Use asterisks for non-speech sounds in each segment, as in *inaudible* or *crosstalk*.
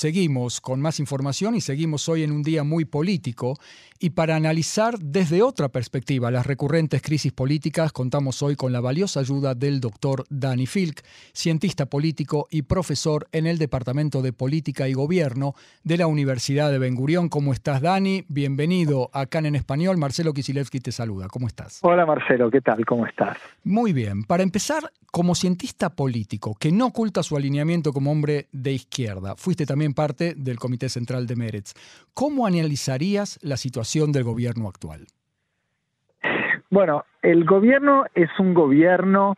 Seguimos con más información y seguimos hoy en un día muy político y para analizar desde otra perspectiva las recurrentes crisis políticas, contamos hoy con la valiosa ayuda del doctor Dani Filk, cientista político y profesor en el Departamento de Política y Gobierno de la Universidad de Ben Gurión. ¿Cómo estás, Dani? Bienvenido acá en español. Marcelo Kisilevsky te saluda. ¿Cómo estás? Hola, Marcelo. ¿Qué tal? ¿Cómo estás? Muy bien. Para empezar, como cientista político que no oculta su alineamiento como hombre de izquierda, fuiste también parte del Comité Central de Meretz. ¿Cómo analizarías la situación del gobierno actual? Bueno, el gobierno es un gobierno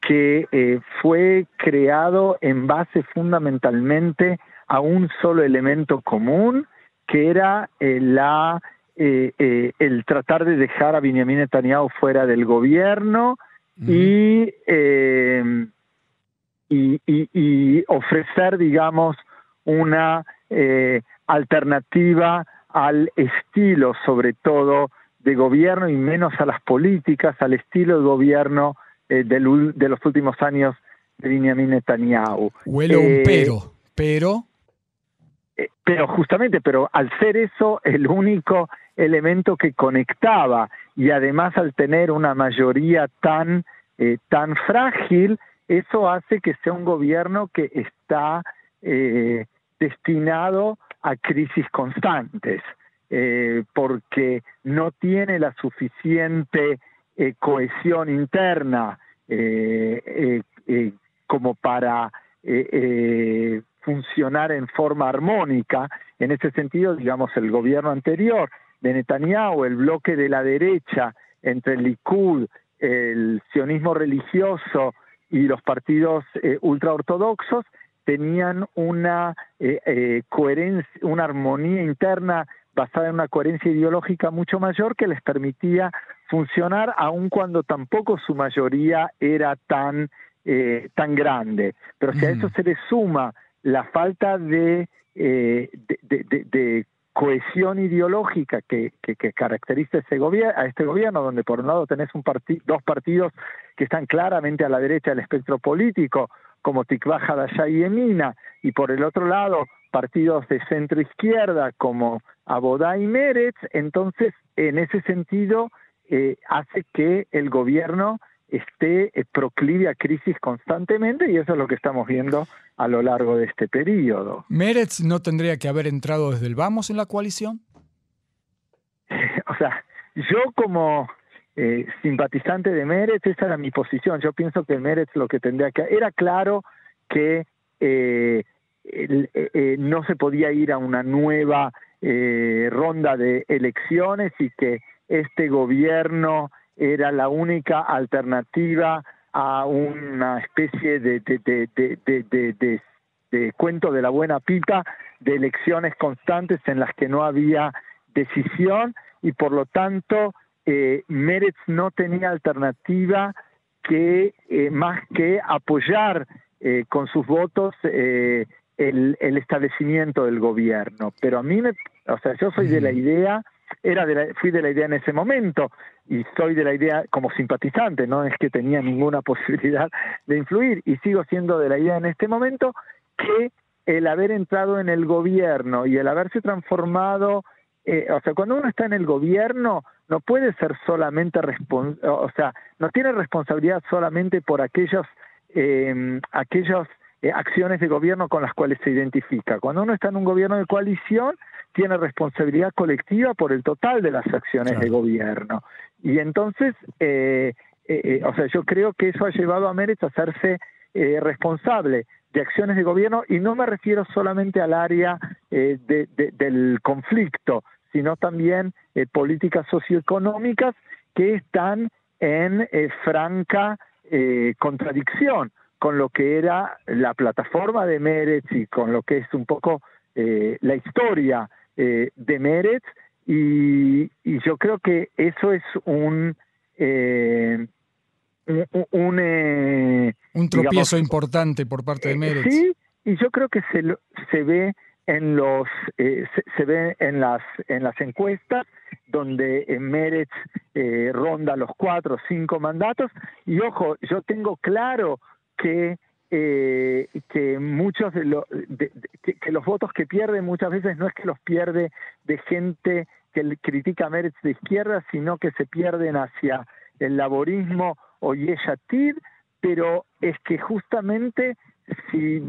que eh, fue creado en base fundamentalmente a un solo elemento común, que era eh, la, eh, el tratar de dejar a Benjamin Netanyahu fuera del gobierno y, y, y, ofrecer, digamos, una alternativa al estilo, sobre todo, de gobierno y menos a las políticas, al estilo de gobierno eh, de, los últimos años de Benjamin Netanyahu. Huele un eh, pero, pero... Eh, pero justamente, pero al ser eso el único elemento que conectaba y además al tener una mayoría tan, tan frágil, eso hace que sea un gobierno que está destinado a crisis constantes, eh, porque no tiene la suficiente eh, cohesión interna eh, como para funcionar en forma armónica. En ese sentido, digamos, el gobierno anterior de Netanyahu, el bloque de la derecha entre el Likud, el sionismo religioso y los partidos ultraortodoxos, tenían una eh, eh, coherencia, una armonía interna basada en una coherencia ideológica mucho mayor que les permitía funcionar aun cuando tampoco su mayoría era tan, eh, tan grande. Pero si a eso se le suma la falta de, de, de, cohesión ideológica que, que, caracteriza ese a este gobierno, donde por un lado tenés un dos partidos que están claramente a la derecha del espectro político, como Tikva Hadashah y Emina, y por el otro lado partidos de centro izquierda como Abodá y Meretz, entonces en ese sentido eh, hace que el gobierno esté eh, proclive a crisis constantemente y eso es lo que estamos viendo a lo largo de este periodo. ¿Meretz no tendría que haber entrado desde el vamos en la coalición? *laughs* o sea, yo como eh, simpatizante de Meretz, esa era mi posición. Yo pienso que Meretz lo que tendría que... Era claro que eh, eh, no se podía ir a una nueva ronda de elecciones y que este gobierno era la única alternativa a una especie de, de, de, cuento de la buena pita de elecciones constantes en las que no había decisión y por lo tanto eh, Meretz no tenía alternativa que eh, más que apoyar eh, con sus votos eh, el, el, establecimiento del gobierno. Pero a mí, me, o sea, yo soy de la idea, era de la, fui de la idea en ese momento y soy de la idea como simpatizante, no es que tenía ninguna *laughs* posibilidad de influir y sigo siendo de la idea en este momento que el haber entrado en el gobierno y el haberse transformado eh, o sea, cuando uno está en el gobierno, no puede ser solamente, o sea, no tiene responsabilidad solamente por aquellos, eh, aquellos eh, acciones de gobierno con las cuales se identifica. Cuando uno está en un gobierno de coalición, tiene responsabilidad colectiva por el total de las acciones de gobierno. Y entonces, eh, o sea, yo creo que eso ha llevado a Meretz a hacerse responsable de acciones de gobierno y no me refiero solamente al área eh, del conflicto, sino también eh, políticas socioeconómicas que están en eh, franca contradicción con lo que era la plataforma de Meretz y con lo que es un poco la historia de Meretz y, y, yo creo que eso es un un, eh, un tropiezo importante por parte de eh, Meretz. Sí, y yo creo que se, se ve en los eh, se, ve en las en las encuestas donde en Meretz eh, ronda los cuatro o cinco mandatos. Y ojo, yo tengo claro que eh, que muchos de, los que, los votos que pierde muchas veces no es que los pierde de gente que critica a Meretz de izquierda, sino que se pierden hacia el laborismo o Yeshatid, pero es que justamente si,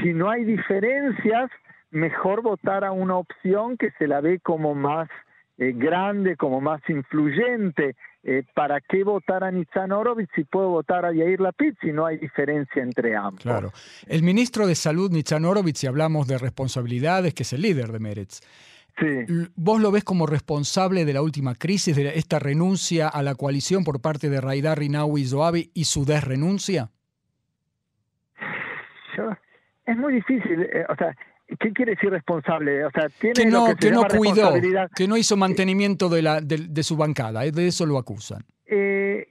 si no hay diferencias, mejor votar a una opción que se la ve como más eh, grande, como más influyente. Eh, ¿Para qué votar a Nitzan Horowitz si puedo votar a Yair Lapid si no hay diferencia entre ambos? Claro. El ministro de Salud, Nitzan Horowitz, si hablamos de responsabilidades, que es el líder de Meretz, Sí. ¿Vos lo ves como responsable de la última crisis, de esta renuncia a la coalición por parte de Raidar Rinawi Zoabi y su desrenuncia? es muy difícil, eh, o sea, ¿qué quiere decir responsable? O sea, tiene que no, que, no cuidó, que no hizo mantenimiento de, la, de, su bancada, eh, de eso lo acusan. Eh,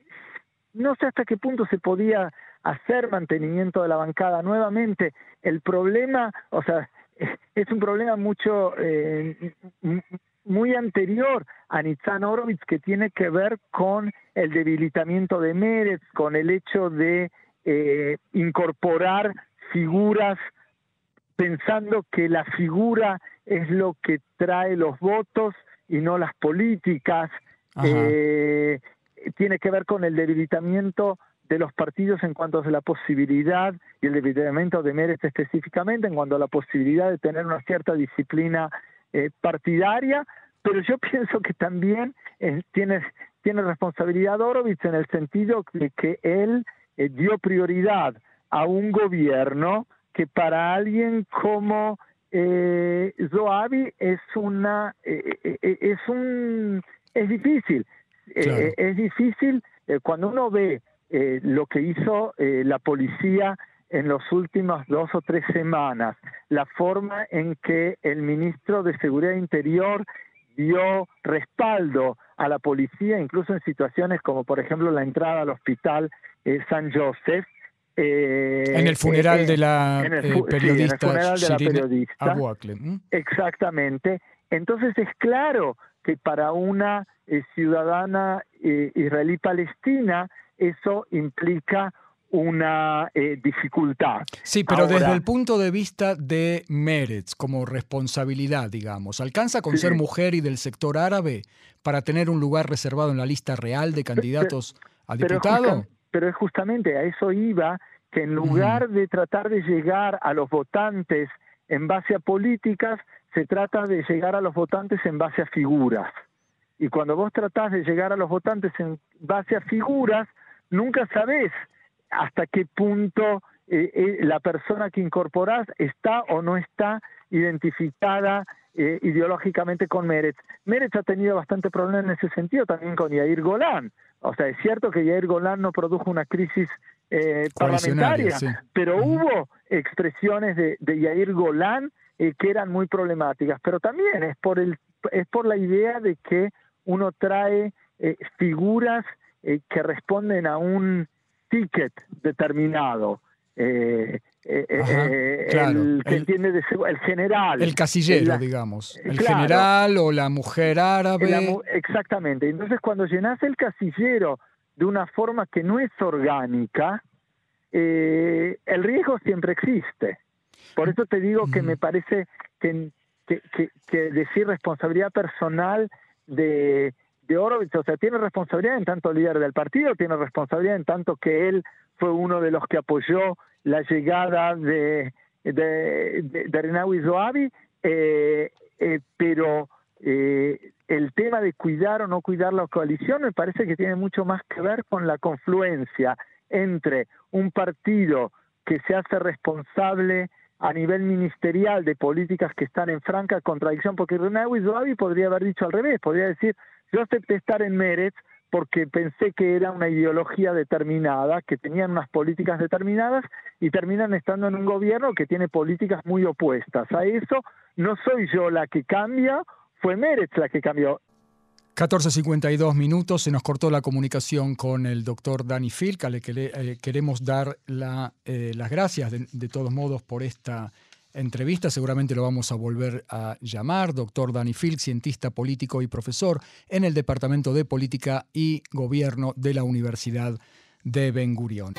no sé hasta qué punto se podía hacer mantenimiento de la bancada. Nuevamente, el problema, o sea, *laughs* es un problema mucho eh, muy anterior a Nitzan Horowitz que tiene que ver con el debilitamiento de Meretz, con el hecho de eh, incorporar figuras pensando que la figura es lo que trae los votos y no las políticas. Eh, tiene que ver con el debilitamiento de los partidos en cuanto a la posibilidad y el debilitamiento de Mérez específicamente en cuanto a la posibilidad de tener una cierta disciplina eh, partidaria, pero yo *laughs* pienso que también eh, tiene, tiene responsabilidad Horowitz en el sentido de que él eh, dio prioridad a un gobierno que para alguien como eh, Zoabi es una es un es difícil es difícil cuando uno ve eh, lo que hizo eh, la policía en las últimas dos o tres semanas, la forma en que el ministro de Seguridad Interior dio respaldo a la policía, incluso en situaciones como por ejemplo la entrada al hospital eh, San Joseph. En el funeral de la periodista. Exactamente. Entonces es claro que para una ciudadana israelí palestina eso implica una eh, dificultad. Sí, pero desde el punto de vista de Meretz, como responsabilidad, digamos, ¿alcanza con ser mujer y del sector árabe para tener un lugar reservado en la lista real de candidatos a diputado? Pero, es justamente a eso iba, que en lugar de tratar de llegar a los votantes en base a políticas, se trata de llegar a los votantes en base a figuras. Y cuando vos tratás de llegar a los votantes en base a figuras, nunca sabes hasta qué punto eh, eh, la persona que incorporás está o no está identificada eh, ideológicamente con Meretz. Meretz ha tenido bastante problema en ese sentido también con Yair Golan. O sea, es cierto que Yair Golan no produjo una crisis parlamentaria, pero hubo expresiones de, de Yair Golan que eran muy problemáticas. Pero también es por, el, es por la idea de que uno trae figuras eh, que responden a un ticket determinado. Eh, eh, el que entiende el general. El casillero, digamos. El general o la mujer árabe. exactamente. Entonces, cuando llenas el casillero de una forma que no es orgánica, el riesgo siempre existe. Por eso te digo que me parece que, que, que decir responsabilidad personal de, de Horowitz, o sea, tiene responsabilidad en tanto líder del partido, tiene responsabilidad en tanto que él fue uno de los que apoyó la llegada de, de, de, Renawi Zoabi, eh, eh, pero eh, el tema de cuidar o no cuidar la coalición me parece que tiene mucho más que ver con la confluencia entre un partido que se hace responsable a nivel ministerial de políticas que están en franca contradicción, porque Renawi Zoabi podría haber dicho al revés, podría decir, yo acepté estar en Meretz porque pensé que era una ideología determinada, que tenían unas políticas determinadas y terminan estando en un gobierno que tiene políticas muy opuestas. A eso no soy yo la que cambia, fue Meretz la que cambió. 14.52 minutos, se nos cortó la comunicación con el doctor Dani Filca, le eh, queremos dar eh, las gracias de, todos modos por esta entrevista, seguramente lo vamos a volver a llamar, doctor Danny Field, cientista político y profesor en el Departamento de Política y Gobierno de la Universidad de Ben Gurion.